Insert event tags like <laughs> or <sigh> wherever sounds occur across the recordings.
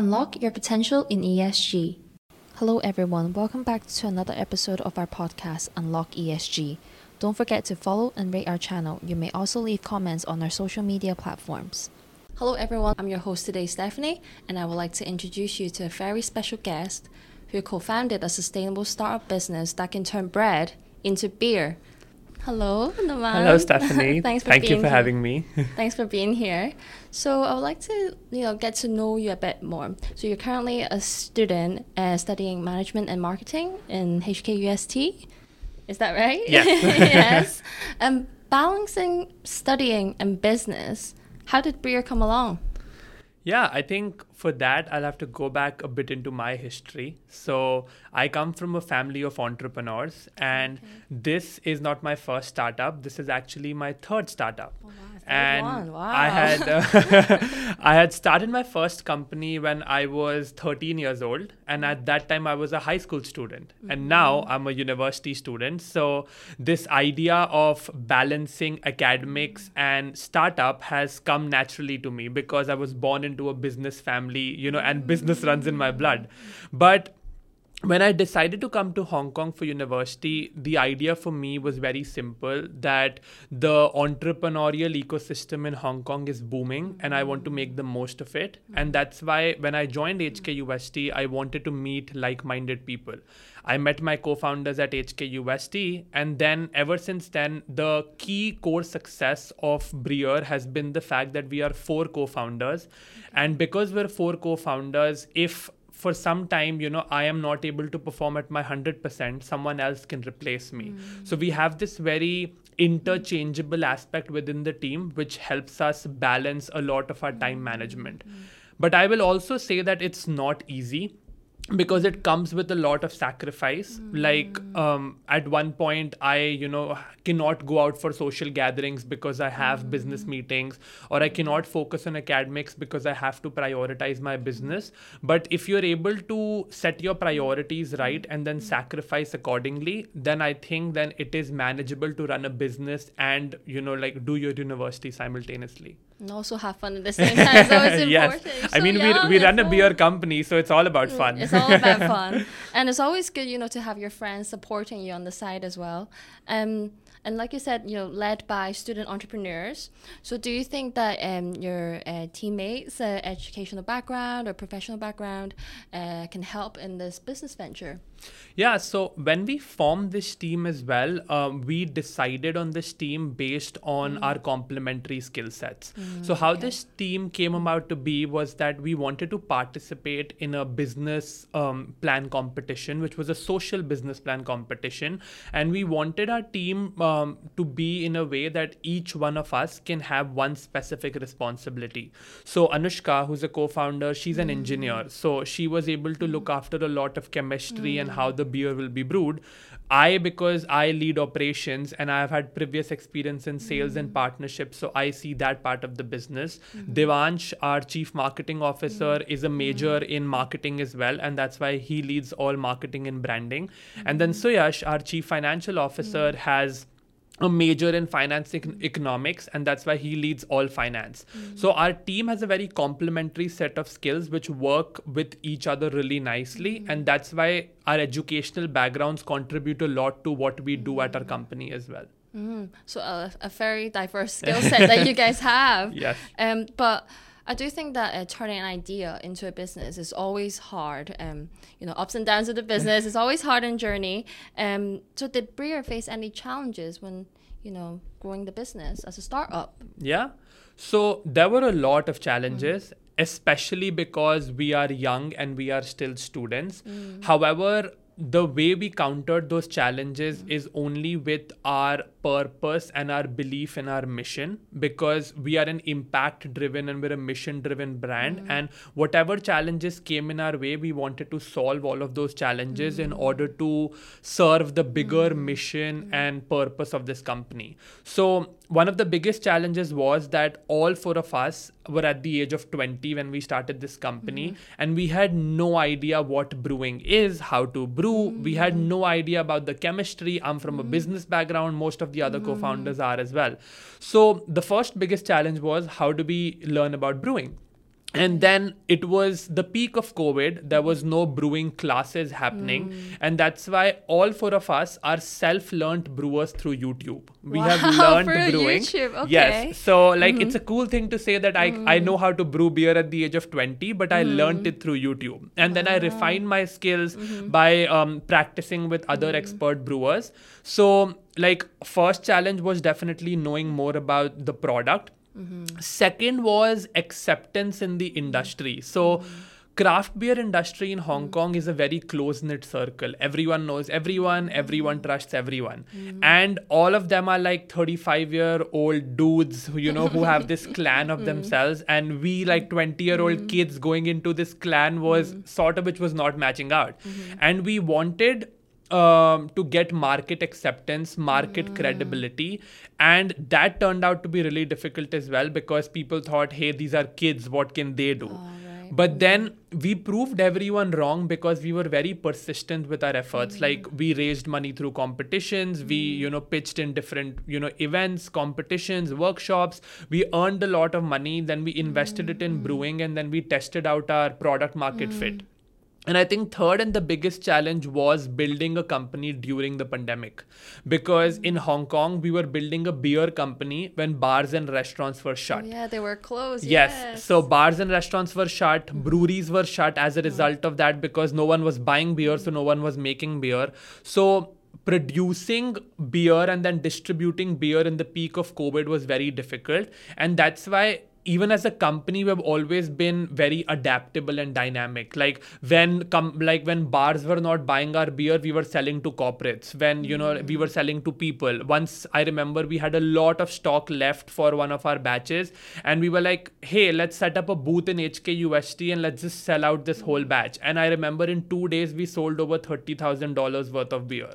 Unlock your potential in ESG. Hello, everyone. Welcome back to another episode of our podcast, Unlock ESG. Don't forget to follow and rate our channel. You may also leave comments on our social media platforms. Hello, everyone. I'm your host today, Stephanie, and I would like to introduce you to a very special guest who co founded a sustainable startup business that can turn bread into beer. Hello, Naman. Hello, Stephanie. <laughs> Thanks for Thank being you for here. having me. <laughs> Thanks for being here. So I would like to, you know, get to know you a bit more. So you're currently a student uh, studying management and marketing in HKUST. Is that right? <laughs> Yes. yes. Um, balancing studying and business. How did Breer come along? Yeah, I think for that, I'll have to go back a bit into my history. So, I come from a family of entrepreneurs, and this is not my first startup. This is actually my third startup. Oh, and one. I had <laughs> uh, <laughs> I had started my first company when I was 13 years old, and at that time I was a high school student, and now I'm a university student. So this idea of balancing academics and startup has come naturally to me because I was born into a business family, you know, and business runs in my blood. But when I decided to come to Hong Kong for university, the idea for me was very simple that the entrepreneurial ecosystem in Hong Kong is booming and I want to make the most of it. And that's why when I joined HKUST, I wanted to meet like minded people. I met my co founders at HKUST, and then ever since then, the key core success of Breer has been the fact that we are four co founders. And because we're four co founders, if for some time you know i am not able to perform at my 100% someone else can replace me. Hmm. So we have this very interchangeable aspect within the team which helps us balance a lot of our time hmm. management. But i will also say that it's not easy because it comes with a lot of sacrifice. Like hmm. um, at one point i you know cannot go out for social gatherings because i have hmm. business meetings or i cannot focus on academics because i have to prioritize my business. But if you're able to set your priorities right and then hmm. sacrifice accordingly then i think then it is manageable to run a business and you know like do your university simultaneously And also have fun at the same time. So it's <laughs> important. yes You're i so mean young, we, we run a beer company so it's all about fun It's all about <laughs> fun, and it's always good, you know, to have your friends supporting you on the side as well. Um, and like you said, you know, led by student entrepreneurs. So, do you think that um, your uh, teammates' uh, educational background or professional background uh, can help in this business venture? Yeah, so when we formed this team as well, um, we decided on this team based on our complementary skill sets. so, how this team came about to be was that we wanted to participate in a business um, plan competition, which was a social business plan competition. And we wanted our team um, to be in a way that each one of us can have one specific responsibility. So, Anushka, who's a co founder, she's an engineer. So, she was able to look after a lot of chemistry and how the beer will be brewed. I, because I lead operations and I've had previous experience in sales and mm. partnerships, so I see that part of the business. Mm. Devansh, our chief marketing officer, mm. is a major in marketing as well, and that's why he leads all marketing and branding. And then Suyash, our chief financial officer, has a major in finance econ- economics and that's why he leads all finance. So our team has a very complementary set of skills which work with each other really nicely and that's why our educational backgrounds contribute a lot to what we do at our company as well. Mm, so, a, a very diverse <laughs> skill set that you guys <laughs> have. yes. Um, but I do think that uh, turning an idea into a business is always hard. Um, you know, ups and downs of the business is always hard and journey. Um, so did Breer face any challenges when you know growing the business as a startup? Yeah. So there were a lot of challenges, especially because we are young and we are still students. However, the way we countered those challenges is only with our purpose and our belief in our mission because we are an impact driven and we're a mission driven brand mm-hmm. and whatever challenges came in our way we wanted to solve all of those challenges in mm-hmm. order to serve the bigger mm-hmm. mission and purpose of this company. So one of the biggest challenges was that all four of us were at the age of 20 when we started this company. And we had no idea what brewing is how to brew we had mm-hmm. no idea about the chemistry. I'm from a mm-hmm. business background. Most of the other co-founders mm-hmm. are as well. So the first biggest challenge was how do we learn about brewing and then it was the peak of covid. There was no brewing classes happening. Hmm. and that's why all four of us are self-learned brewers through youtube. We Wow, have <laughs> learned brewing. YouTube, okay. Mm-hmm. yes. So like it's a cool thing to say that i i know how to brew beer at the age of 20 but i learned it through youtube. And then i refined my skills Mm-hmm. by um, practicing with other expert brewers. So like first challenge was definitely knowing more about the product second was acceptance in the industry. So craft beer industry in hong mm. kong is a very close knit circle. Everyone knows everyone mm. everyone trusts everyone. Mm. And all of them are like 35 year old dudes who you know who have this <laughs> clan of themselves. And we like 20 year old kids going into this clan was sort of which was not matching out. Mm-hmm. And we wanted um, to get market acceptance, market hmm. credibility. And that turned out to be really difficult as well because people thought, hey, these are kids, what can they do? Ah, right. But hmm. then we proved everyone wrong because we were very persistent with our efforts. Hmm. Like we raised money through competitions, we, you know, pitched in different, you know, events, competitions, workshops. We earned a lot of money, then we invested it in brewing, and then we tested out our product market fit. And I think third and the biggest challenge was building a company during the pandemic. Because in Hong Kong, we were building a beer company when bars and restaurants were shut. Yeah, they were closed. Yes. Yes. So bars and restaurants were shut, breweries were shut as a result of that because no one was buying beer, so no one was making beer. So producing beer and then distributing beer in the peak of COVID was very difficult. And that's why even as a company we've always been very adaptable and dynamic. Like when com- like when bars were not buying our beer we were selling to corporates. When you know we were selling to people. Once i remember we had a lot of stock left for one of our batches and we were like hey let's set up a booth in hkust and let's just sell out this whole batch. And i remember in 2 days we sold over $30000 worth of beer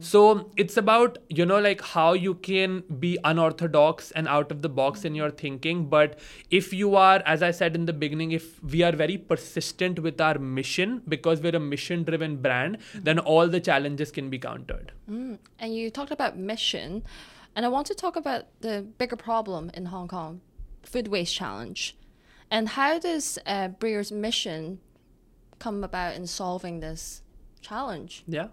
so it's about you know like how you can be unorthodox and out of the box in your thinking but if you are as i said in the beginning if we are very persistent with our mission because we're a mission driven brand then all the challenges can be countered And you talked about mission, and I want to talk about the bigger problem in Hong Kong, food waste challenge, and how does uh, Breer's mission come about in solving this challenge? Yeah.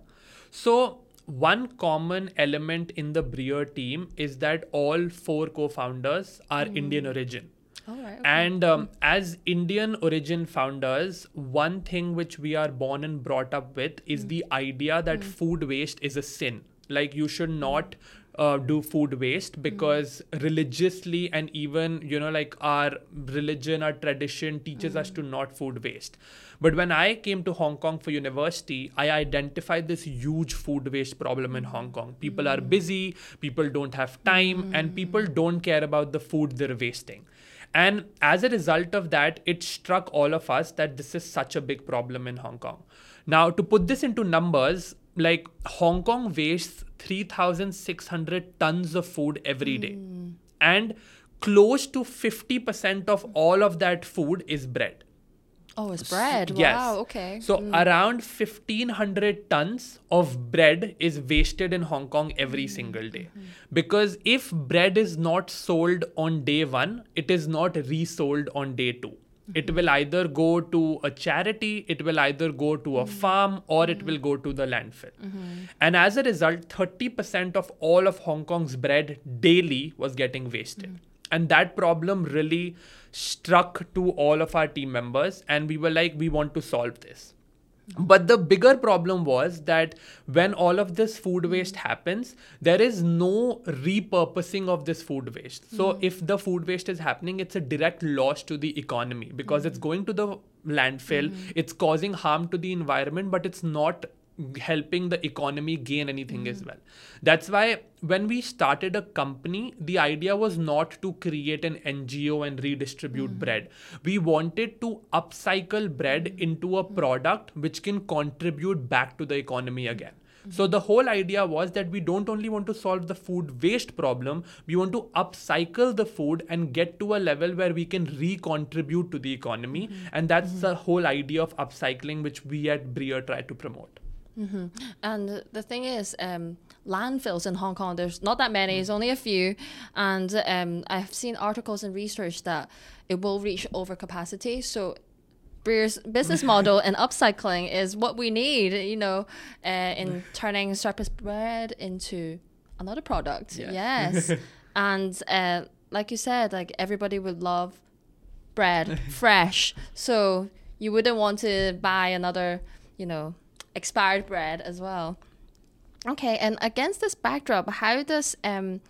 So one common element in the Breer team is that all four co-founders are hmm. Indian origin. All right. And um, as Indian origin founders, one thing which we are born and brought up with is hmm. the idea that hmm. food waste is a sin. Like you should not uh, do food waste mm-hmm. because religiously and even you know like our religion, our tradition teaches us mm-hmm. to not food waste. But when I came to Hong Kong for university, I identified this huge food waste problem in Hong Kong. Mm-hmm. People are busy, people don't have time, and people don't care about the food they're wasting. And as a result of that, it struck all of us that this is such a big problem in Hong Kong. Now, to put this into numbers, like Hong Kong wastes 3,600 tons of food every day. Hmm. And close to 50% of all of that food is bread. oh, it's bread. Yes. Wow. Okay. So hmm. around 1500 tons of bread is wasted in Hong Kong every hmm. single day. Because if bread is not sold on day 1, it is not resold on day 2. It will either go to a charity, it will either go to a farm, or it will go to the landfill. And as a result, 30% of all of Hong Kong's bread daily was getting wasted. And that problem really struck to all of our team members, and we were like, we want to solve this. But the bigger problem was that when all of this food waste happens, there is no repurposing of this food waste. So, hmm. if the food waste is happening, it's a direct loss to the economy because hmm. it's going to the landfill, hmm. it's causing harm to the environment, but it's not helping the economy gain anything as well. That's why when we started a company, the idea was not to create an NGO and redistribute mm-hmm. bread. We wanted to upcycle bread mm-hmm. into a mm-hmm. product which can contribute back to the economy again. So the whole idea was that we don't only want to solve the food waste problem, we want to upcycle the food and get to a level where we can recontribute to the economy. And that's the whole idea of upcycling which we at Breer try to promote. And the thing is, um, landfills in Hong Kong, there's not that many, it's only a few. And um, I've seen articles and research that it will reach overcapacity. So Breer's business <laughs> model and upcycling is what we need, you know, uh, in <laughs> turning surplus bread into another product. Yes. Yes. <laughs> and uh, like you said, like everybody would love bread fresh. So you wouldn't want to buy another, you know, expired bread as well. Okay, and against this backdrop, how does um,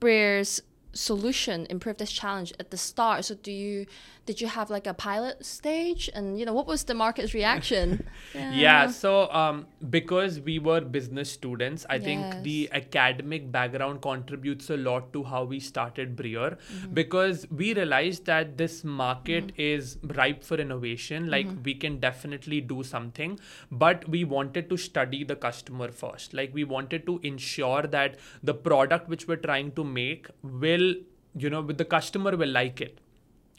Breer's solution improve this challenge at the start? So do you did you have like a pilot stage, and you know what was the market's <laughs> reaction? yeah so um, because we were business students i think the academic background contributes a lot to how we started breer Mm-hmm. because we realized that this market is ripe for innovation like Mm-hmm. we can definitely do something but we wanted to study the customer first like we wanted to ensure that the product which we're trying to make will you know with the customer will like it.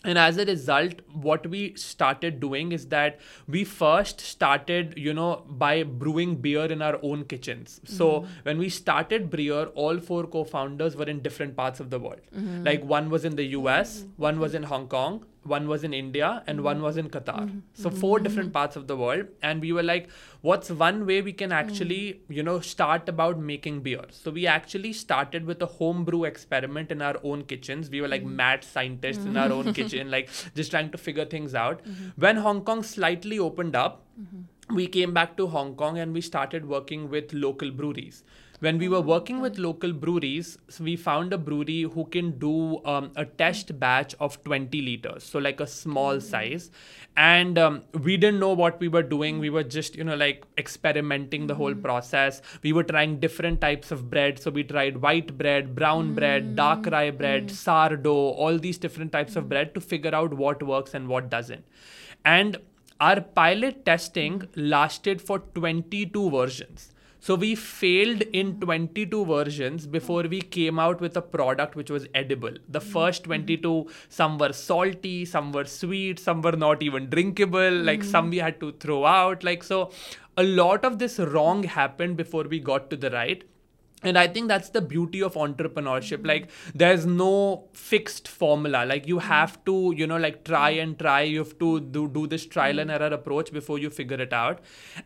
And as a result what we started doing is that we first started you know by brewing beer in our own kitchens. So mm-hmm. when we started breer all four co-founders were in different parts of the world. Mm-hmm. Like one was in the us mm-hmm. one was in hong kong one was in india and mm-hmm. one was in qatar. Mm-hmm. So four mm-hmm. different parts of the world. And we were like what's one way we can actually mm. you know start about making beer? So we actually started with a homebrew experiment in our own kitchens. We were like mm. mad scientists in our own mm. <laughs> kitchen like just trying to figure things out. When hong kong slightly opened up we came back to hong kong and we started working with local breweries when we were working with local breweries we found a brewery who can do um, a test batch of 20 liters so like a small mm. size. And um, we didn't know what we were doing. We were just you know like experimenting the whole mm. process. We were trying different types of bread. So we tried white bread brown bread mm. dark rye bread sourdough all these different types of bread to figure out what works and what doesn't. And our pilot testing lasted for 22 versions so we failed in 22 versions before we came out with a product which was edible. The first 22, some were salty, some were sweet, some were not even drinkable, like some we had to throw out. Like, so a lot of this wrong happened before we got to the right and i think that's the beauty of entrepreneurship. Like there's no fixed formula. Like you have to you know like try and try. You have to do, do this trial and error approach before you figure it out.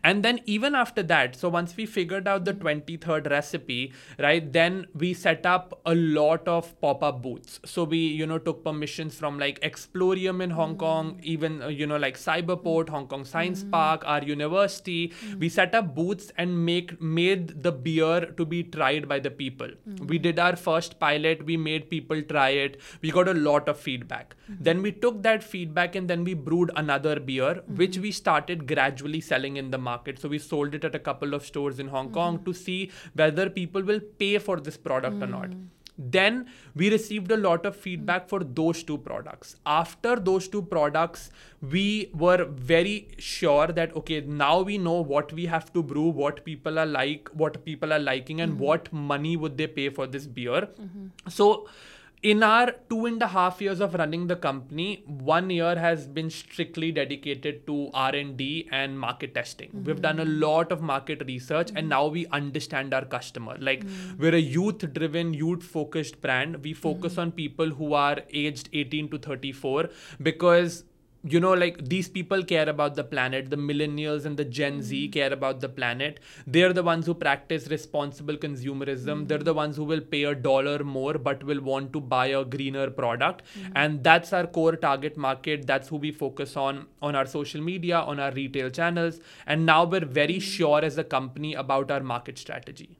And then even after that so once we figured out the 23rd recipe right then we set up a lot of pop-up booths. So we you know took permissions from like explorium in hong kong even uh, you know like cyberport hong kong science park our university. We set up booths and make made the beer to be tried by the people. Hmm. We did our first pilot we made people try it we got a lot of feedback. Hmm. Then we took that feedback and then we brewed another beer hmm. which we started gradually selling in the market. So we sold it at a couple of stores in hong kong to see whether people will pay for this product or not then we received a lot of feedback for those two products. After those two products we were very sure that okay now we know what we have to brew what people are like what people are liking and mm-hmm. what money would they pay for this beer. Mm-hmm. So in our two and a half years of running the company one year has been strictly dedicated to r&d and market testing. We've mm-hmm. done a lot of market research and now we understand our customer. Like mm. we're a youth driven youth focused brand. We focus mm. on people who are aged 18 to 34 because you know like these people care about the planet the millennials and the gen z mm. care about the planet. They're the ones who practice responsible consumerism. They're the ones who will pay a dollar more but will want to buy a greener product. Mm. And that's our core target market. That's who we focus on on our social media on our retail channels. And now we're very mm. sure as a company about our market strategy.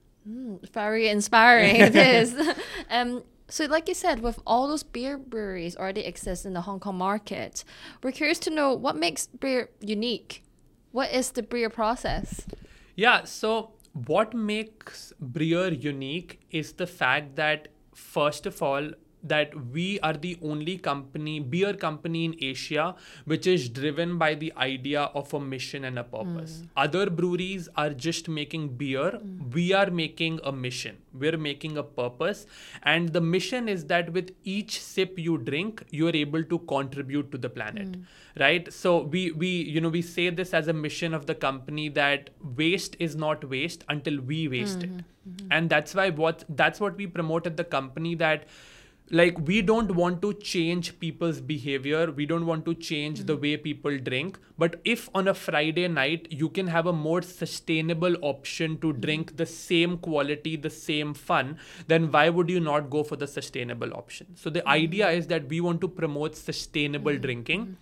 Very inspiring it is. <laughs> <laughs> um, so, like you said, with all those beer breweries already exist in the Hong Kong market, we're curious to know what makes beer unique. What is the beer process? Yeah, so what makes Breer unique is the fact that, first of all, that we are the only company, beer company in Asia, which is driven by the idea of a mission and a purpose. Hmm. Other breweries are just making beer. Hmm. We are making a mission. We're making a purpose. And the mission is that with each sip you drink, you're able to contribute to the planet. Hmm. Right? So we we you know we say this as a mission of the company that waste is not waste until we waste it and that's why what that's what we promote at the company that like we don't want to change people's behavior. We don't want to change the way people drink. But if on a friday night you can have a more sustainable option to drink the same quality the same fun then why would you not go for the sustainable option? So the idea is that we want to promote sustainable drinking.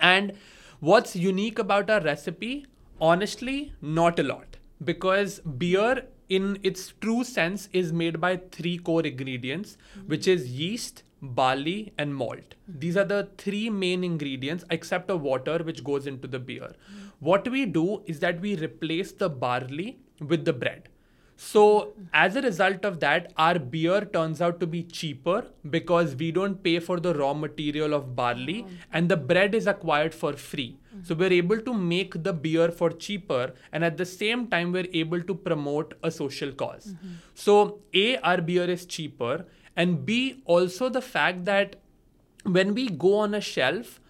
And what's unique about our recipe? Honestly not a lot. Because beer in its true sense is made by three core ingredients which is yeast barley and malt. These are the three main ingredients except the water which goes into the beer. What we do is that we replace the barley with the bread so, as a result of that, our beer turns out to be cheaper because we don't pay for the raw material of barley mm-hmm. and the bread is acquired for free. So, mm-hmm. we're able to make the beer for cheaper and at the same time, we're able to promote a social because mm-hmm. So, A, our beer is cheaper, and B, also the fact that when we go on a shelf,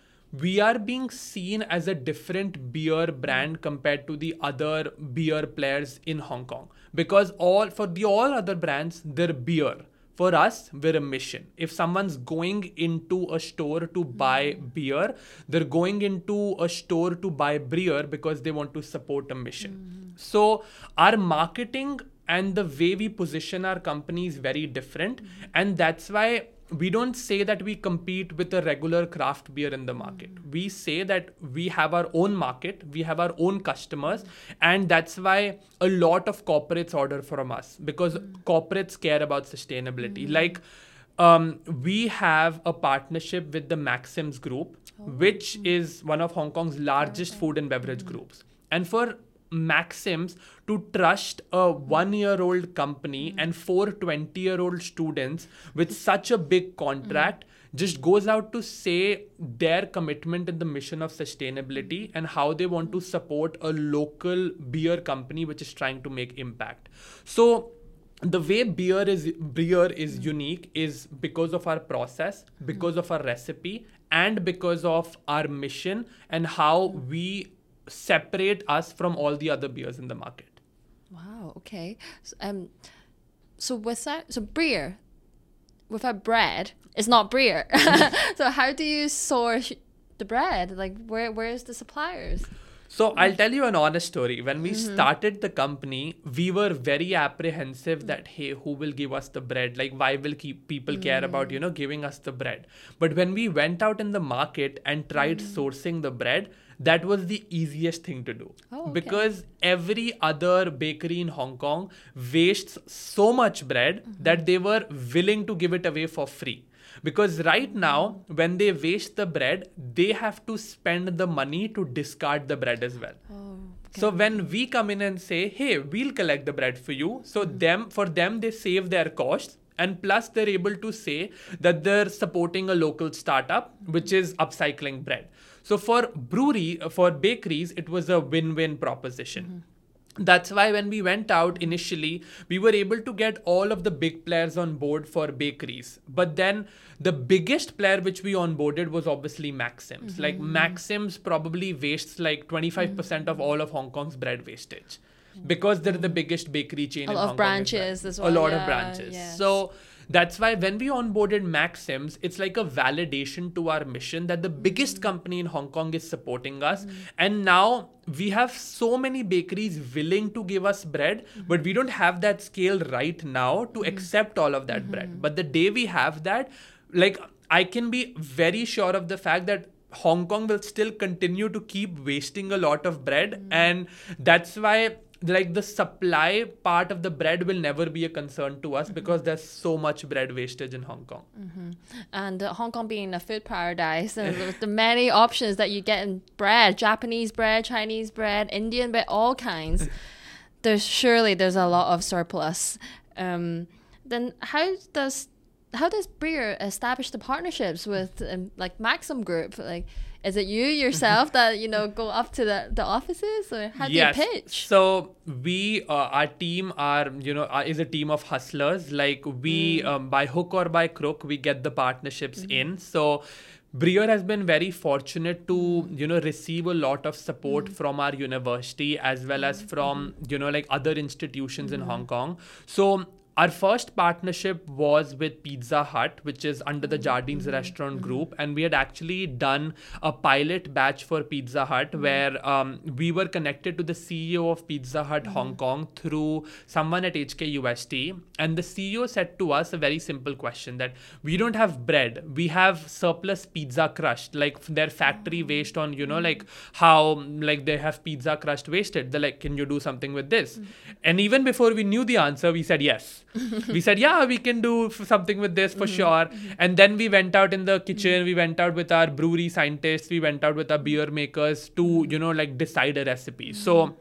we are being seen as a different beer brand compared to the other beer players in Hong Kong. Because all for the all other brands they're beer for us we're a mission. If someone's going into a store to buy beer they're going into a store to buy beer because they want to support a mission. Mm-hmm. So our marketing and the way we position our company is very different mm-hmm. and that's why we don't say that we compete with a regular craft beer in the market. Hmm. We say that we have our own market, we have our own customers, and that's why a lot of corporates order from us because hmm. corporates care about sustainability. Hmm. Like, um, we have a partnership with the Maxims Group, oh. which is one of Hong Kong's largest food and beverage groups. And for Maxims to trust a one year old company hmm. and four 20 year old students with such a big contract just goes out to say their commitment in the mission of sustainability and how they want to support a local beer company which is trying to make impact. So the way beer is beer is hmm. unique is because of our process hmm. because of our recipe and because of our mission and how we separate us from all the other beers in the market Wow. Okay. So, um, so without so beer, without bread, it's not beer. <laughs> so how do you source the bread? Like where where's the suppliers? So I'll tell you an honest story. When we mm-hmm. started the company, we were very apprehensive mm. that hey, who will give us the bread? Like why will keep people care mm. about you know giving us the bread? But when we went out in the market and tried mm. sourcing the bread, that was the easiest thing to do Oh, okay. because every other bakery in Hong Kong wastes so much bread mm-hmm. that they were willing to give it away for free. Because right mm-hmm. now, when they waste the bread, they have to spend the money to discard the bread as well. Oh. So when we come in and say, "Hey, we'll collect the bread for you," so mm-hmm. them for them they save their costs, and plus they're able to say that they're supporting a local startup which is upcycling bread. So for brewery, uh, for bakeries, it was a win-win proposition. Mm-hmm. That's why when we went out initially, we were able to get all of the big players on board for bakeries. But then the biggest player which we onboarded was obviously Maxims. Mm-hmm. Like Maxims probably wastes like 25% mm-hmm. of all of hong kong's bread wastage. Because they're the biggest bakery chain A in lot of Hong Kong as well. branches A lot yeah, of branches. yes. So that's why when we onboarded Maxims, it's like a validation to our mission that the biggest hmm. company in Hong Kong is supporting us. Hmm. And now we have so many bakeries willing to give us bread, hmm. but we don't have that scale right now to accept all of that bread. But the day we have that, like I can be very sure of the fact that Hong Kong will still continue to keep wasting a lot of bread, and that's why like the supply part of the bread will never be a concern to us because there's so much bread wastage in Hong Kong. And uh, Hong Kong being a food paradise, <laughs> and the many options that you get in bread, Japanese bread, Chinese bread, Indian bread, all kinds. <laughs> There's surely there's a lot of surplus. Um, then how does how does Breer establish the partnerships with um, like Maxim Group? Like, is it you yourself that you know go up to the, the offices, or how do yes. you pitch? So we, uh, our team are you know uh, is a team of hustlers. Like we, Mm. um, by hook or by crook, we get the partnerships Mm-hmm. in. So. Breer has been very fortunate to Mm. you know receive a lot of support from our university as well as Mm-hmm. from you know like other institutions in Hong Kong. So our first partnership was with Pizza Hut, which is under the Jardines Restaurant Group, and we had actually done a pilot batch for Pizza Hut where um, we were connected to the CEO of Pizza Hut Hong Kong through someone at HKUST, and the CEO said to us a very simple question that we don't have bread, we have surplus pizza crust, like their factory waste on you know like how like they have pizza crust wasted. They're like, can you do something with this? And even before we knew the answer, we said yes we said yeah we can do f- something with this for mm-hmm. sure. And then we went out in the kitchen. We went out with our brewery scientists. We went out with our beer makers to mm-hmm. you know like decide a recipe. Mm-hmm. So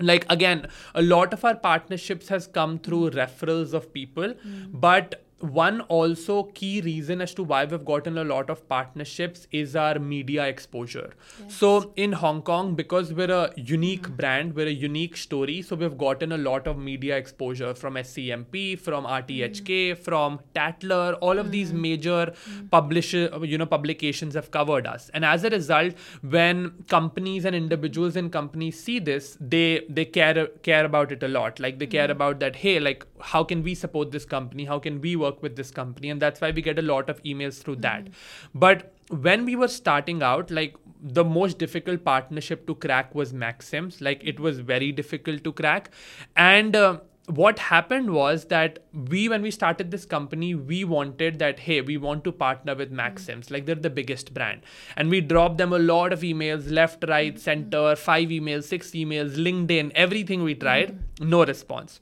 like again a lot of our partnerships has come through referrals of people but one also key reason as to why we've gotten a lot of partnerships is our media exposure. So in hong kong because we're a unique mm-hmm. brand we're a unique story so we've gotten a lot of media exposure from scmp from rthk mm-hmm. from tatler all of these mm-hmm. major publisher you know publications have covered us. And as a result when companies and individuals and companies see this they they care care about it a lot. Like they care about that hey like how can we support this company? How can we work with this company and that's why we get a lot of emails through mm-hmm. that. But when we were starting out like the most difficult partnership to crack was maxims. Like it was very difficult to crack. And uh, what happened was that we when we started this company we wanted that hey we want to partner with mm-hmm. maxims. Like they're the biggest brand. And we dropped them a lot of emails left right mm-hmm. center five emails six emails linkedin everything we tried. No response.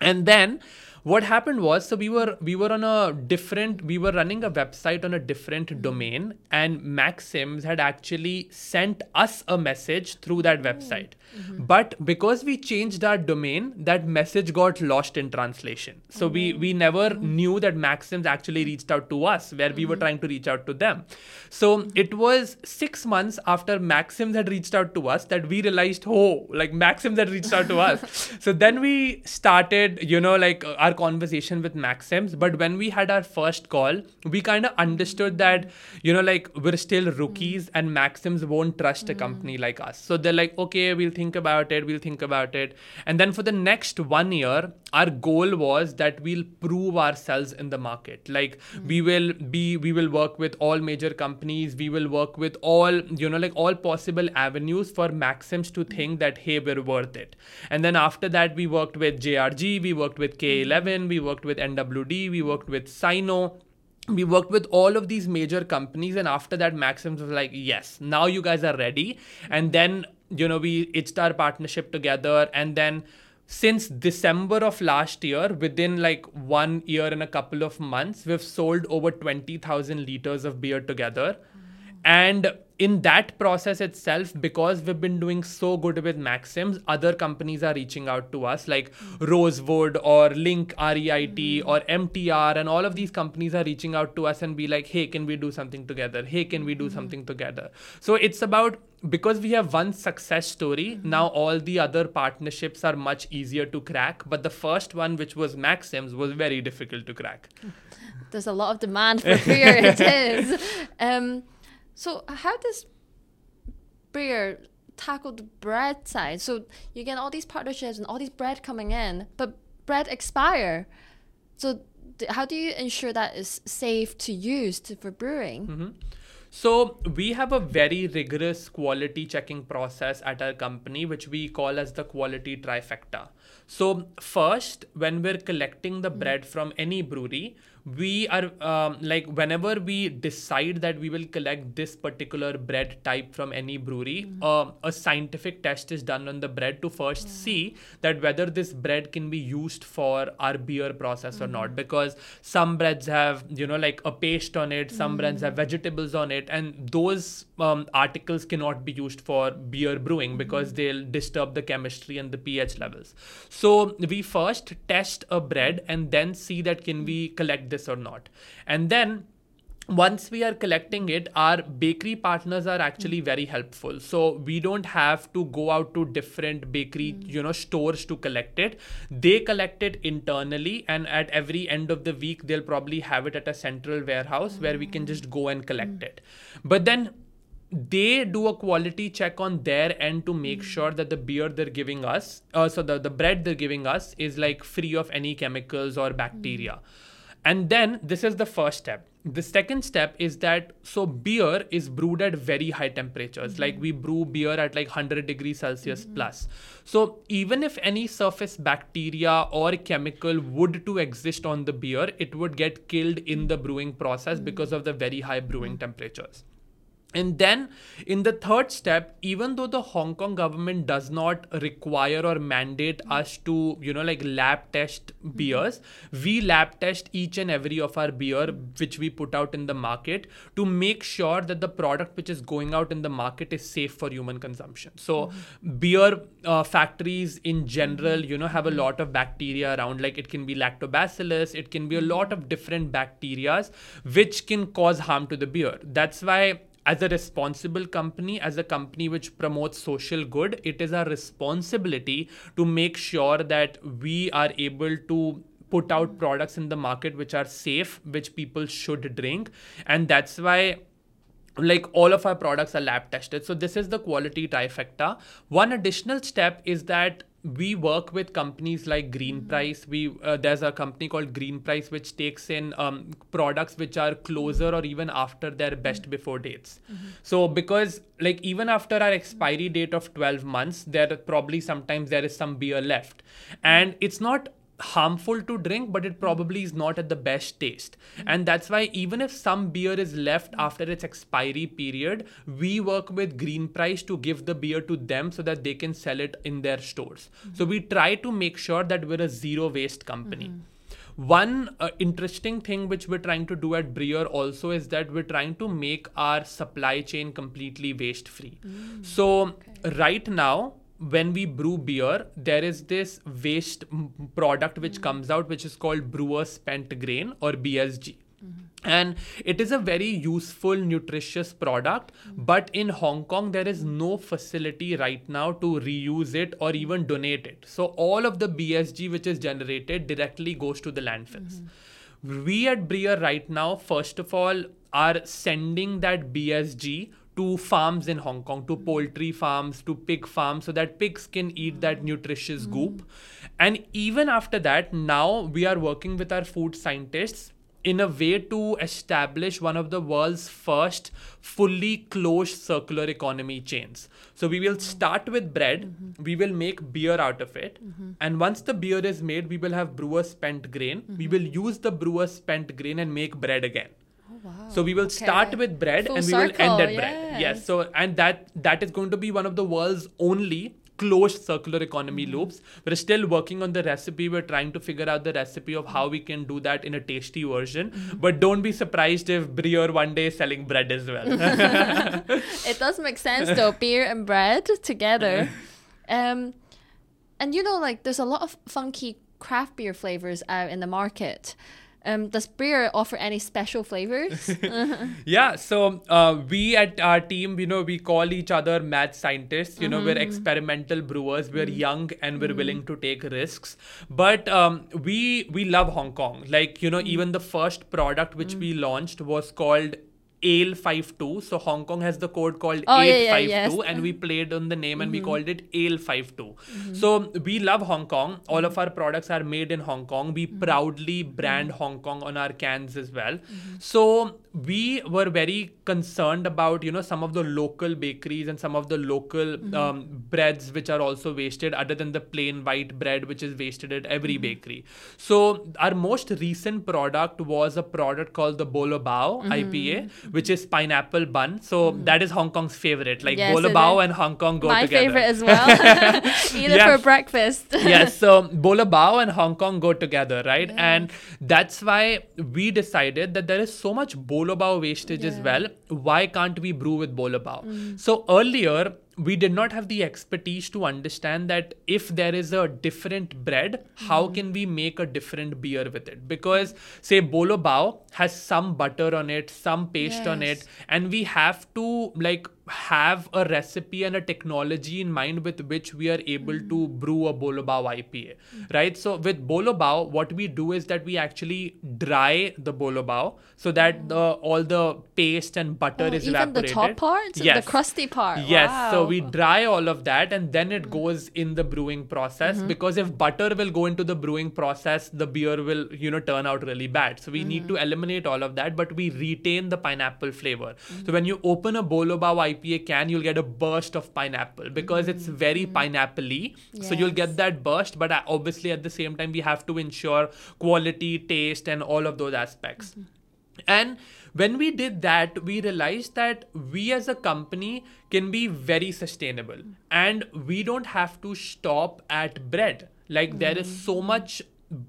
And then what happened was so we were we were on a different we were running a website on a different hmm. domain and maxims had actually sent us a message through that website. Hmm. Mm-hmm. But because we changed our domain that message got lost in translation. So we oh, we never hmm. knew that maxims actually reached out to us where we were trying to reach out to them. So it was 6 months after maxims had reached out to us that we realized oh like maxims had reached out to us. <laughs> So then we started you know like uh, our conversation with maxims but when we had our first call we kind of understood that you know like we're still rookies and maxims won't trust a company like us. So they're like okay we'll think about it we'll think about it. And then for the next one year our goal was that we'll prove ourselves in the market. Like hmm. we will be we will work with all major companies. We will work with all you know like all possible avenues for maxims to hmm. think that hey we're worth it. And then after that we worked with jrg we worked with hmm. k11 we worked with nwd we worked with sino. We worked with all of these major companies and after that maxims was like yes now you guys are ready. And then you know we itched our partnership together and then since december of last year within like one year and a couple of months we've sold over 20000 liters of beer together. And in that process itself because we've been doing so good with maxims other companies are reaching out to us like rosewood or link reit mm-hmm. or mtr and all of these companies are reaching out to us and be like hey can we do something together? Hey can we do mm-hmm. something together? So it's about because we have one success story mm-hmm. now all the other partnerships are much easier to crack but the first one which was maxims was very difficult to crack. <laughs> There's a lot of demand for <laughs> beer. it is. Um, so how does beer tackle the bread side? So you get all these partnerships and all these bread coming in, but bread expire. So how do you ensure that is safe to use to, for brewing? Mm-hmm. So we have a very rigorous quality checking process at our company, which we call as the quality trifecta. So first, when we're collecting the mm-hmm. bread from any brewery, we are um, like whenever we decide that we will collect this particular bread type from any brewery, uh, a scientific test is done on the bread to first see that whether this bread can be used for our beer process or not. Because some breads have you know like a paste on it, some breads have vegetables on it, and those um, articles cannot be used for beer brewing because they'll disturb the chemistry and the pH levels. So we first test a bread and then see that can we collect this or not. And then once we are collecting it our bakery partners are actually hmm. very helpful. So we don't have to go out to different bakery hmm. you know stores to collect it. They collect it internally and at every end of the week they'll probably have it at a central warehouse where we can hmm. just go and collect it. But then they do a quality check on their end to make sure that the beer they're giving us uh, so the, the bread they're giving us is like free of any chemicals or bacteria and then this is the first step. The second step is that so beer is brewed at very high temperatures. Like we brew beer at like 100 degrees celsius mm-hmm. plus. So even if any surface bacteria or chemical would to exist on the beer it would get killed in the brewing process mm-hmm. because of the very high brewing mm-hmm. temperatures and then in the third step, even though the Hong Kong government does not require or mandate us to, you know, like lab test mm-hmm. beers, we lab test each and every of our beer which we put out in the market to make sure that the product which is going out in the market is safe for human consumption. So mm-hmm. beer uh, factories in general, mm-hmm. you know, have a lot of bacteria around. Like it can be lactobacillus, it can be a lot of different bacterias which can cause harm to the beer. That's why as a responsible company, as a company which promotes social good, it is our responsibility to make sure that we are able to put out products in the market which are safe, which people should drink. And that's why like all of our products are lab tested so this is the quality trifecta one additional step is that we work with companies like green price. We uh, there's a company called green price which takes in um, products which are closer or even after their best before dates. So because like even after our expiry date of 12 months there probably sometimes there is some beer left. And it's not harmful to drink but it probably is not at the best taste. And that's why even if some beer is left after its expiry period we work with green price to give the beer to them so that they can sell it in their stores. So we try to make sure that we're a zero waste company. One uh, interesting thing which we're trying to do at Breer also is that we're trying to make our supply chain completely waste free. So, right now, when we brew beer, there is this waste product which mm-hmm. comes out which is called brewer spent grain or BSG. Mm-hmm. And it is a very useful, nutritious product. Mm-hmm. But in Hong Kong, there is no facility right now to reuse it or even donate it. So all of the BSG which is generated directly goes to the landfills. We at Breer right now, first of all, are sending that BSG to farms in Hong Kong, to poultry farms, to pig farms, so that pigs can eat that nutritious hmm. goop. And even after that, now we are working with our food scientists in a way to establish one of the world's first fully closed circular economy chains. So we will start with bread, mm-hmm. we will make beer out of it, mm-hmm. and once the beer is made, we will have brewer spent grain. Mm-hmm. We will use the brewer spent grain and make bread again. Wow. So we will start with bread Full and we will end at bread. yes. So and that that is going to be one of the world's only closed circular economy Mm-hmm. loops. We're still working on the recipe. We're trying to figure out the recipe of how we can do that in a tasty version. Mm-hmm. But don't be surprised if Breer one day is selling bread as well. <laughs> it does make sense though <laughs> beer and bread together <laughs> um and you know like there's a lot of funky craft beer flavors out in the market um does beer offer any special flavors <laughs> Yeah, so uh, we at our team, you know, we call each other mad scientists. You know, we're experimental brewers. We're young and we're willing to take risks. But um, we we love Hong Kong. Like you know, even the first product which we launched was called Ale 52. So Hong Kong has the code called Oh, yeah, yeah, yes. and we played on the name and we mm-hmm. called it Ale 52. Mm-hmm. So we love Hong Kong. All of our products are made in Hong Kong. We mm-hmm. proudly brand Hong Kong on our cans as well. So we were very concerned about you know some of the local bakeries and some of the local um, breads which are also wasted other than the plain white bread which is wasted at every bakery so our most recent product was a product called the bolo bao ipa which is pineapple bun. So mm. that is hong kong's favorite. Like Yes, bolo bao and hong kong go my together. favorite as <laughs> well. <laughs> Either Yeah. for breakfast. Yes, <laughs> so Bolo Bao and Hong Kong go together, right? And that's why we decided that there is so much Bolo Bao wastage as well. Why can't we brew with Bolo Bao? Mm. So earlier, we did not have the expertise to understand that if there is a different bread, how hmm. can we make a different beer with it? Because say Bolo Bao has some butter on it, some paste on it, and we have to like have a recipe and a technology in mind with which we are able to hmm. brew a Bolo Bao IPA, right? So with Bolo Bao, what we do is that we actually dry the Bolo Bao so that hmm. the all the paste and butter Oh, is even the top part, yes. the crusty part. Yes, so we dry all of that and then it hmm. goes in the brewing process mm-hmm. because if butter will go into the brewing process, the beer will, you know, turn out really bad. So we need mm-hmm. to eliminate all of that, but we retain the pineapple flavor. So mm-hmm. when you open a Bolo Bao IPA can, you'll get a burst of pineapple? Because it's mm-hmm. very mm-hmm. pineapple-y. So you'll get that burst, but obviously at the same time we have to ensure quality, taste, and all of those aspects. Mm-hmm. And when we did that, we realized that we as a company can be very sustainable. And we don't have to stop at bread. Like there is so much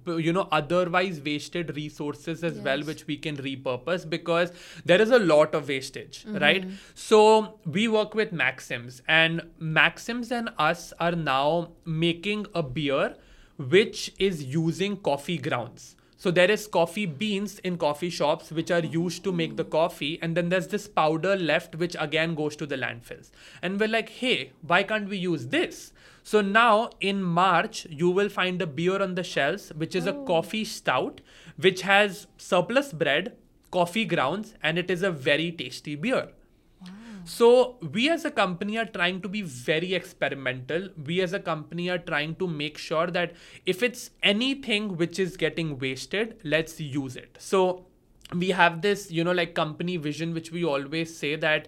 you know otherwise wasted resources as well which we can repurpose because there is a lot of wastage mm-hmm. right? So we work with maxims and maxims and us are now making a beer which is using coffee grounds so there is coffee beans in coffee shops which are used to make the coffee, and then there's this powder left which again goes to the landfills. And we're like, hey, why can't we use this? So now in March, you will find a beer on the shelves which is a oh. coffee stout, which has surplus bread, coffee grounds, and it is a very tasty beer. So we as a company are trying to be very experimental. We as a company are trying to make sure that if it's anything which is getting wasted, let's use it. So we have this, you know, like company vision, which we always say that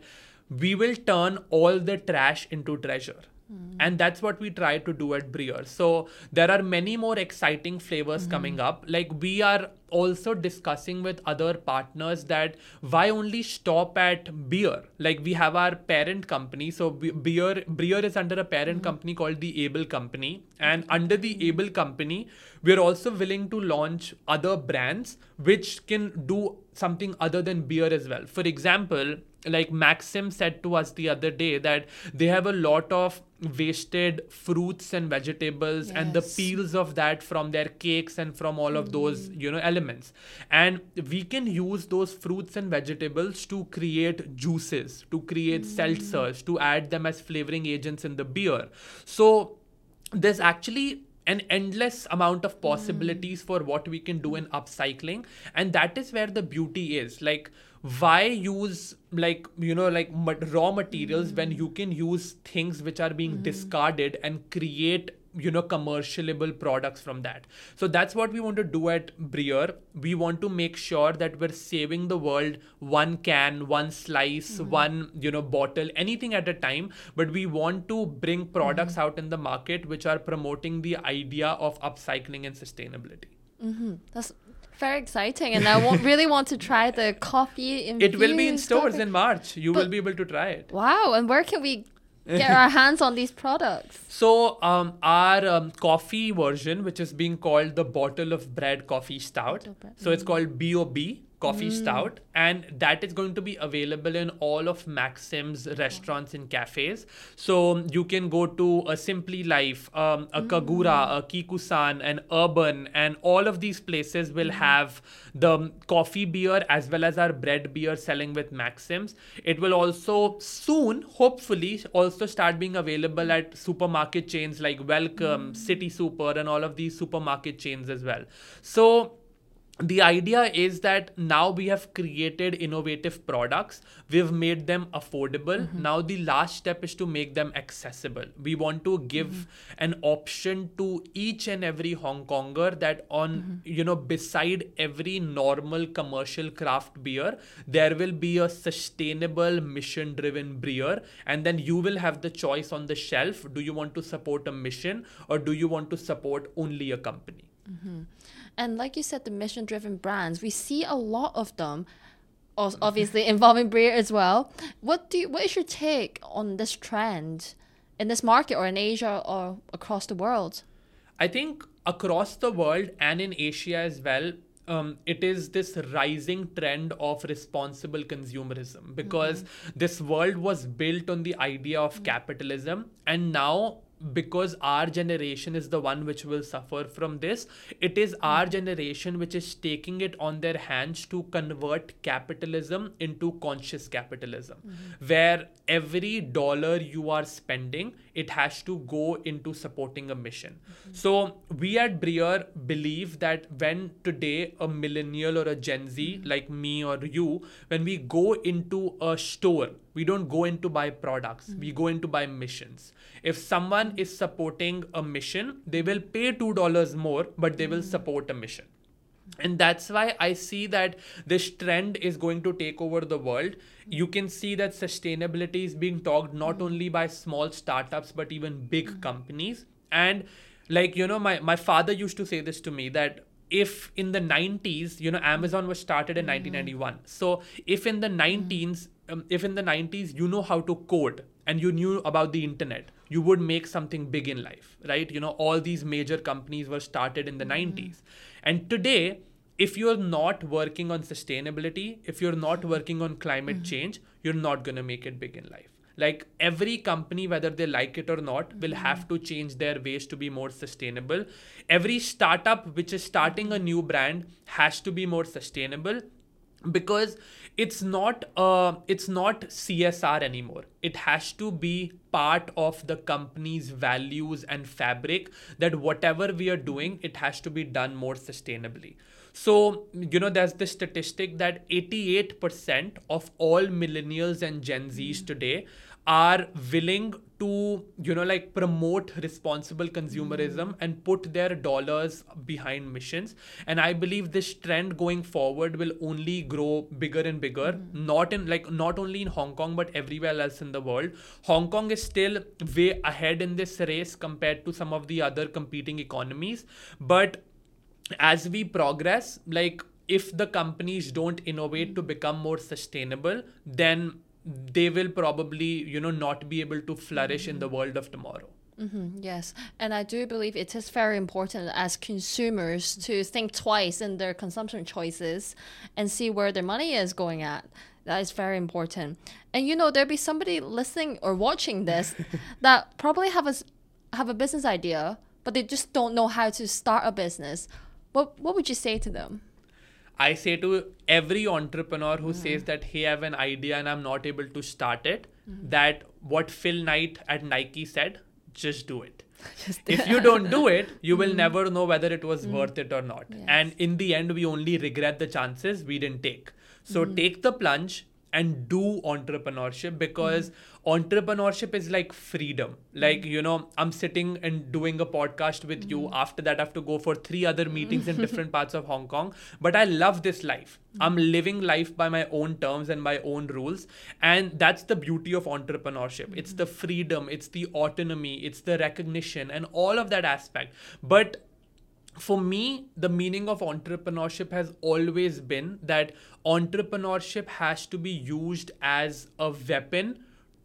we will turn all the trash into treasure. Hmm. And that's what we try to do at Breer. So there are many more exciting flavors hmm. coming up. Like we are also discussing with other partners that why only stop at Breer? Like we have our parent company. So we- beer is under a parent mm-hmm. company called the Able Company. And under the Able Company, we're also willing to launch other brands which can do something other than beer as well. For example, like Maxim said to us the other day that they have a lot of wasted fruits and vegetables and the peels of that from their cakes and from all of those mm-hmm. you know elements and we can use those fruits and vegetables to create juices to create seltzers to add them as flavoring agents in the beer. So there's actually an endless amount of possibilities for what we can do in upcycling. And that is where the beauty is. Like why use like you know like raw materials when you can use things which are being discarded and create you know commercialable products from that. So that's what we want to do at Breer. We want to make sure that we're saving the world one can one slice mm-hmm. one you know bottle anything at a time. But we want to bring mm-hmm. products out in the market which are promoting the idea of upcycling and sustainability. Mm-hmm. That's very exciting, and I <laughs> really want to try the coffee. it will be in stores coffee. in march. You will be able to try it. Wow, and where can we get our <laughs> hands on these products? So, um, our um, coffee version, which is being called the Bottle of Bread Coffee Stout, so it's called BOB Coffee hmm. Stout, and that is going to be available in all of Maxim's restaurants and cafes. So, you can go to a Simply Life, um, a hmm. Kagura, a Kikusan, an Urban, and all of these places will hmm. have the coffee beer as well as our bread beer selling with Maxims. It will also soon, hopefully, also start being available at supermarket chains like Wellcome, City Super, and all of these supermarket chains as well. So, the idea is that now we have created innovative products. We've made them affordable. Mm-hmm. Now the last step is to make them accessible. We want to give mm-hmm. an option to each and every hong konger that on mm-hmm. you know beside every normal commercial craft beer there will be a sustainable mission driven beer and then you will have the choice on the shelf. Do you want to support a mission or do you want to support only a company And like you said, the mission driven brands, we see a lot of them, obviously <laughs> involving Breer as well. What do you, what is your take on this trend in this market or in Asia or across the world? I think across the world and in Asia as well, um, it is this rising trend of responsible consumerism because this world was built on the idea of capitalism and now because our generation is the one which will suffer from this it is hmm. our generation which is taking it on their hands to convert capitalism into conscious capitalism hmm. where every dollar you are spending it has to go into supporting a mission. So we at Breer believe that when today a millennial or a gen z like me or you when we go into a store we don't go in to buy products. We go in to buy missions. If someone is supporting a mission they will pay two dollars more but they will support a mission and that's why i see that this trend is going to take over the world. You can see that sustainability is being talked not hmm. only by small startups but even big hmm. companies. And like you know my, my father used to say this to me that if in the 90s you know amazon was started in hmm. 1991 so if in the 19s um, if in the 90s you know how to code and you knew about the internet you would make something big in life right? You know all these major companies were started in the 90s and today if you're not working on sustainability if you're not working on climate mm-hmm. change you're not going to make it big in life. Like every company whether they like it or not will have mm-hmm. to change their ways to be more sustainable. Every startup which is starting a new brand has to be more sustainable because it's not uh it's not csr anymore. It has to be part of the company's values and fabric that whatever we are doing it has to be done more sustainably. So you know there's this statistic that 88% of all millennials and gen z's today are willing to you know like promote responsible consumerism hmm. and put their dollars behind missions. And i believe this trend going forward will only grow bigger and bigger. Hmm. Not in like not only in hong kong but everywhere else in the world. Hong kong is still way ahead in this race compared to some of the other competing economies. But as we progress like if the companies don't innovate hmm. to become more sustainable then they will probably you know not be able to flourish in the mm-hmm. world of tomorrow mm-hmm, Yes, and I do believe it is very important as consumers to think twice in their consumption choices and see where their money is going at. That is very important. And you know, there'll be somebody listening or watching this <laughs> that probably have a have a business idea, but they just don't know how to start a business. What what would you say to them? I say to every entrepreneur who says that, hey, I have an idea and I'm not able to start it, that what Phil Knight at Nike said, just do it. if you don't do it, you will never know whether it was worth it or not. And in the end, we only regret the chances we didn't take. So take the plunge and do entrepreneurship because entrepreneurship is like freedom. Like, you know, I'm sitting and doing a podcast with you. Mm-hmm. After that, I have to go for three other meetings in different <laughs> parts of Hong Kong. But I love this life. I'm mm-hmm. living life by my own terms and my own rules. And that's the beauty of entrepreneurship. It's the mm-hmm. freedom, it's the autonomy, it's the recognition, and all of that aspect. But for me, the meaning of entrepreneurship has always been that entrepreneurship has to be used as a weapon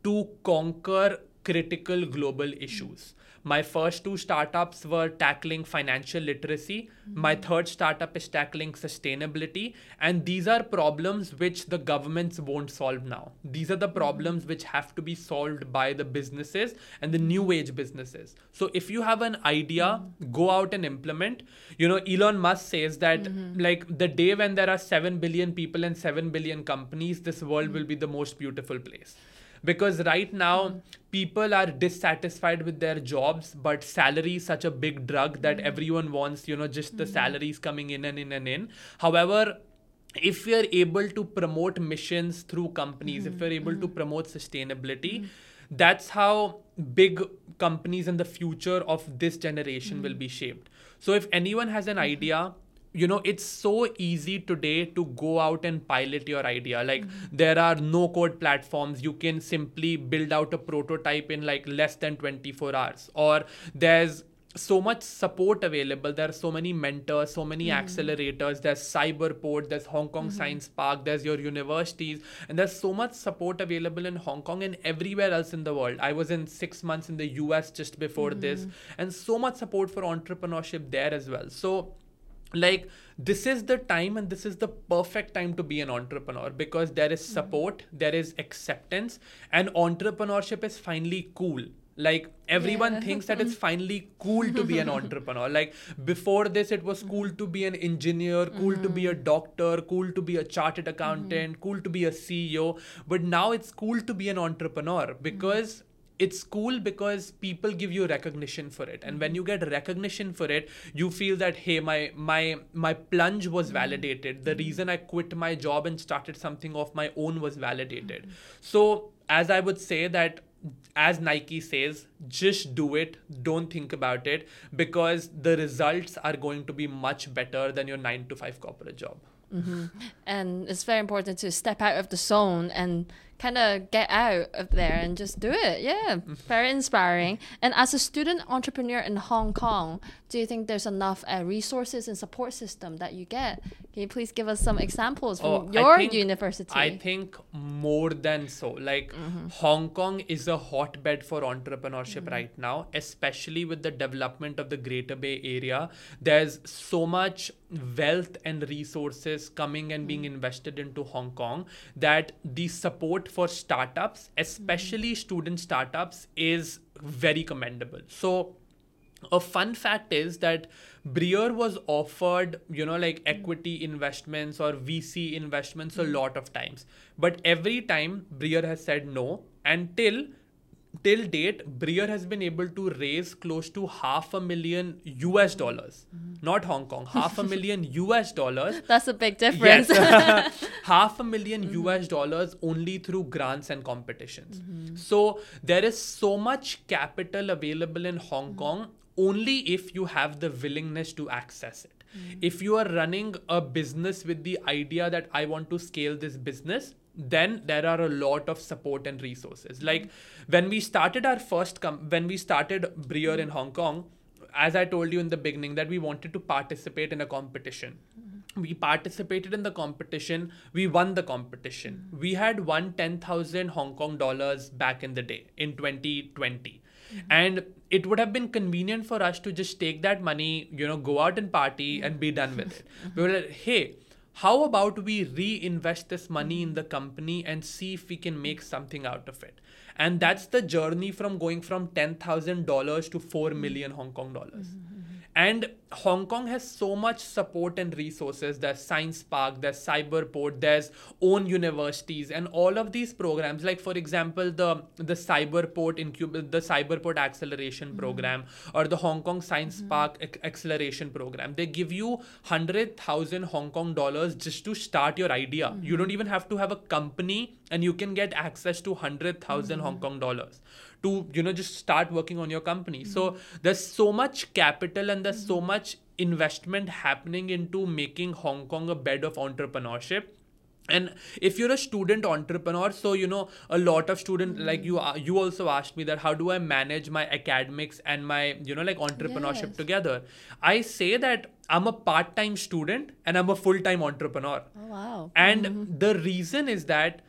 to conquer critical global issues. My first two startups were tackling financial literacy. My hmm. third startup is tackling sustainability. And these are problems which the governments won't solve now. These are the hmm. problems which have to be solved by the businesses and the new age businesses. So if you have an idea, hmm. go out and implement. You know, Elon Musk says that like the day when there are 7 billion people and 7 billion companies, this world will be the most beautiful place because right now hmm. people are dissatisfied with their jobs but salary is such a big drug that hmm. everyone wants you know just the hmm. salaries coming in and in and in. However if we are able to promote missions through companies if we're able to promote sustainability that's how big companies in the future of this generation will be shaped. So if anyone has an idea you know it's so easy today to go out and pilot your idea. Like there are no code platforms. You can simply build out a prototype in like less than 24 hours. Or there's so much support available. There are so many mentors so many hmm. accelerators. There's cyberport there's hong kong hmm. science park there's your universities. And there's so much support available in hong kong and everywhere else in the world. I was in six months in the us just before hmm. this. And so much support for entrepreneurship there as well. So like this is the time and this is the perfect time to be an entrepreneur because there is hmm. support there is acceptance and entrepreneurship is finally cool. Like everyone Yeah. thinks that <laughs> it's finally cool to be an <laughs> entrepreneur. Like before this it was cool to be an engineer cool to be a hmm. doctor cool to be a chartered hmm. accountant cool to be a ceo but now it's cool to be an entrepreneur because it's cool because people give you recognition for it. And when mm-hmm. you get recognition for it you feel that hey my my my plunge was mm-hmm. validated. The mm-hmm. reason i quit my job and started something of my own was validated. So as i would say that as nike says just do it don't think about it because the results are going to be much better than your 9 to 5 corporate job. And it's very important to step out of the zone and kind of get out of there and just do it. Yeah, mm. very inspiring. And as a student entrepreneur in Hong Kong, do you think there's enough uh, resources and support system that you get? Can you please give us some examples from Oh, I your think- university? I think more than so. Like mm-hmm. Hong Kong is a hotbed for entrepreneurship mm-hmm. right now, especially with the development of the Greater Bay Area. There's so much wealth and resources coming and being mm-hmm. invested into Hong Kong that the support for startups, especially student startups, is very commendable. So a fun fact is that Breer was offered, you know, like equity investments or VC investments a hmm. lot of times. But every time Breer has said no until till date, Breer has been able to raise close to half a million US dollars, hmm. not Hong Kong, half a million <laughs> US dollars That's a big difference. Yes. <laughs> <laughs> Half a 1000000 mm-hmm. US dollars only through grants and competitions. Mm-hmm. So there is so much capital available in Hong mm-hmm. Kong only if you have the willingness to access it. Hmm. If you are running a business with the idea that I want to scale this business, then there are a lot of support and resources. Like hmm. when we started our first com- when we started Breer in hmm. Hong Kong, as I told you in the beginning, that we wanted to participate in a competition. We participated in the competition. We won the competition. We had won 10,000 Hong Kong dollars back in the day in 2020. And it would have been convenient for us to just take that money, you know, go out and party and be done with it. Mm-hmm. We were like, hey, how about we reinvest this money in the company and see if we can make something out of it? And that's the journey from going from $10000 to 4 million hong kong dollars. Mm-hmm. And hong kong has so much support and resources. There's science park there's cyberport there's own universities and all of these programs. Like for example the the cyberport incub the cyberport acceleration mm-hmm. program or the hong kong science mm-hmm. park ac- acceleration program. They give you 100000 hong kong dollars just to start your idea. You mm-hmm. don't even have to have a company and you can get access to 100000 hong kong dollars to you know just start working on your company. So there's so much capital and there's so much investment happening into making hong kong a bed of entrepreneurship and if you're a student entrepreneur so you know a lot of student hmm. like you uh, you also asked me that how do i manage my academics and my you know like entrepreneurship Yes. together i say that i'm a part-time student and i'm a full-time entrepreneur Oh, wow. and mm-hmm. the reason is that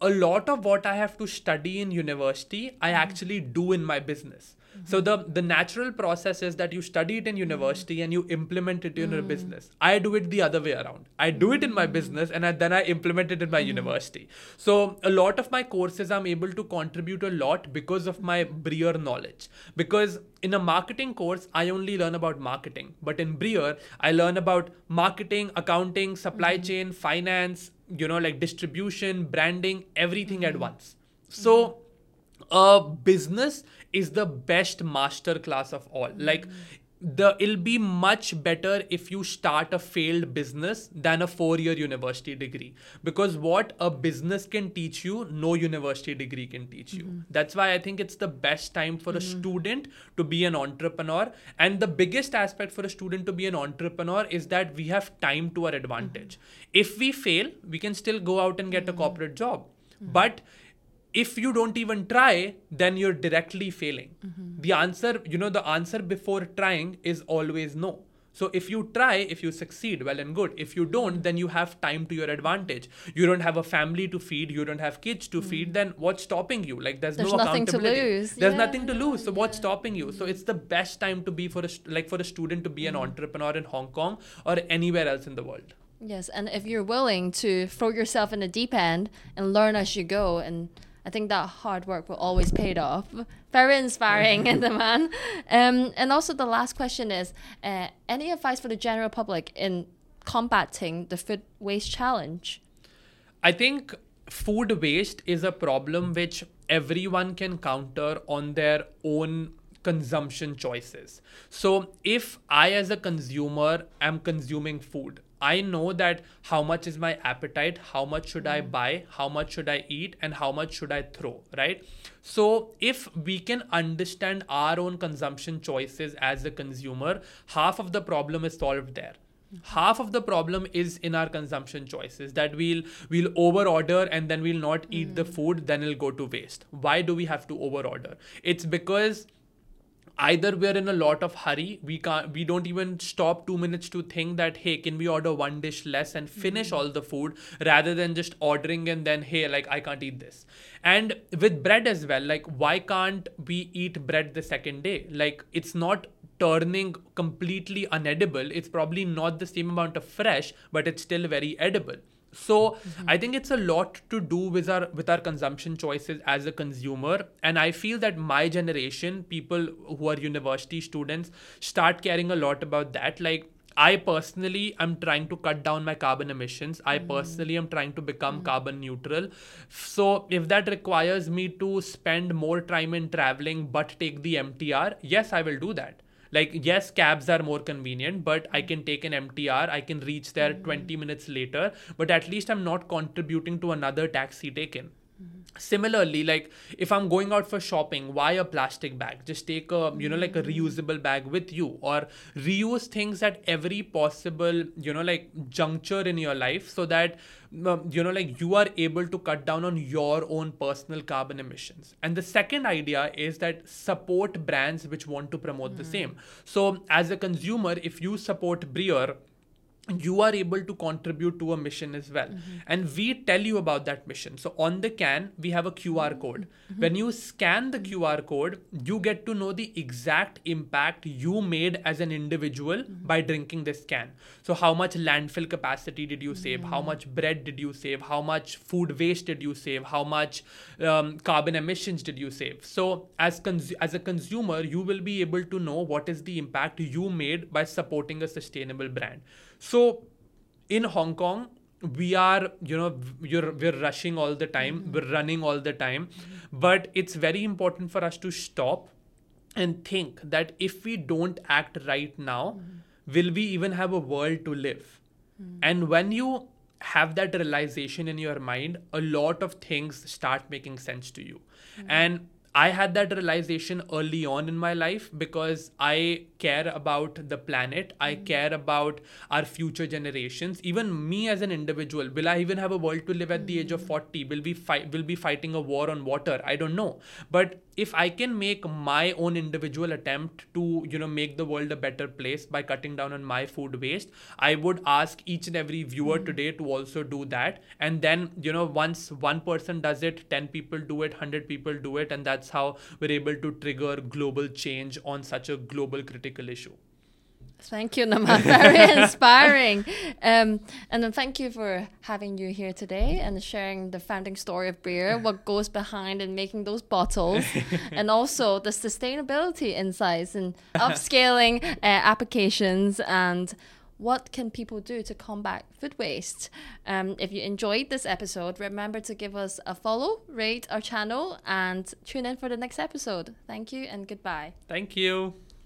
a lot of what I have to study in university, I mm-hmm. actually do in my business. So the the natural process is that you study it in university and you implement it in your hmm. business. I do it the other way around. I do it in my hmm. business and I, then I implement it in my hmm. university. So a lot of my courses I'm able to contribute a lot because of my Breer knowledge. Because in a marketing course, I only learn about marketing, but in Breer, I learn about marketing, accounting, supply chain, finance, you know, like distribution, branding, everything at once. So, a business is the best master class of all. Like, the it'll be much better if you start a failed business than a four-year university degree. Because what a business can teach you no university degree can teach you. Mm-hmm. That's why i think it's the best time for a mm-hmm. student to be an entrepreneur. And the biggest aspect for a student to be an entrepreneur is that we have time to our advantage. Mm-hmm. If we fail we can still go out and get a corporate job. But if you don't even try then you're directly failing the answer you know the answer before trying is always no So if you try, if you succeed, well and good. If you don't, then you have time to your advantage. You don't have a family to feed, you don't have kids to feed, mm. then what's stopping you? Like there's, There's no nothing to accountability. lose. There's Yeah, nothing to lose. So what's stopping you? So it's the best time to be for a like for a student to be an mm. entrepreneur in Hong Kong or anywhere else in the world. Yes, and if you're willing to throw yourself in the deep end and learn as you go, and I think that hard work will always pay off. Very inspiring, and <laughs> Naman. Um, and also the last question is: uh, any advice for the general public in combating the food waste challenge? I think food waste is a problem which everyone can counter on their own consumption choices. So, if I, as a consumer, am consuming food, I know that how much is my appetite, how much should I hmm. buy, how much should I eat, and how much should I throw, right? So, if we can understand our own consumption choices as a consumer, half of the problem is solved there. Hmm. Half of the problem is in our consumption choices that we'll we'll over order and then we'll not eat the hmm. food then it'll go to waste. Why do we have to over order it's because either we're in a lot of hurry we can't we don't even stop 2 minutes to think that hey can we order one dish less and finish all the food rather than just ordering and then hey like I can't eat this. And with bread as well like why can't we eat bread the second day? Like it's not turning completely unedible. It's probably not the same amount of fresh but it's still very edible so mm-hmm. i think it's a lot to do with our with our consumption choices as a consumer. And i feel that my generation people who are university students start caring a lot about that. Like I personally am trying to cut down my carbon emissions. I mm-hmm. personally am trying to become mm-hmm. carbon neutral. So, if that requires me to spend more time in traveling but take the MTR, yes, I will do that like yes cabs are more convenient but i can take an mtr i can reach there 20 minutes later but at least i'm not contributing to another taxi taken similarly like if i'm going out for shopping why a plastic bag? Just take a you know like a reusable bag with you or reuse things at every possible you know like juncture in your life so that um, you know like you are able to cut down on your own personal carbon emissions. And the second idea is that support brands which want to promote the same. So as a consumer if you support Breer you are able to contribute to a mission as well. Mm-hmm. And we tell you about that mission. So on the can we have a qr mm-hmm. code. Mm-hmm. When you scan the qr code you get to know the exact impact you made as an individual by drinking this can. So how much landfill capacity did you save? How much bread did you save? How much food waste did you save? How much um, carbon emissions did you save? So as cons- as a consumer you will be able to know what is the impact you made by supporting a sustainable brand so in Hong Kong, we are, you know, you're, we're rushing all the time, mm-hmm. we're running all the time. But it's very important for us to stop and think that if we don't act right now, mm-hmm. will we even have a world to live? Mm-hmm. And when you have that realization in your mind, a lot of things start making sense to you. And I had that realization early on in my life because I care about the planet. I hmm. care about our future generations. Even me as an individual, will I even have a world to live at the age of hmm. 40? Will we fight will be fighting a war on water? I don't know. But if I can make my own individual attempt to, you know, make the world a better place by cutting down on my food waste, I would ask each and every viewer hmm. today to also do that. And then, you know, once one person does it, 10 people do it, 100 people do it, and that's how we're able to trigger global change on such a global critical issue. Thank you, Naman. <laughs> Very inspiring. Um, and then thank you for having you here today and sharing the founding story of Breer, what goes behind in making those bottles, <laughs> and also the sustainability insights and upcycling uh, applications and what can people do to combat food waste? Um, if you enjoyed this episode, remember to give us a follow, rate our channel, and tune in for the next episode. Thank you and goodbye. Thank you.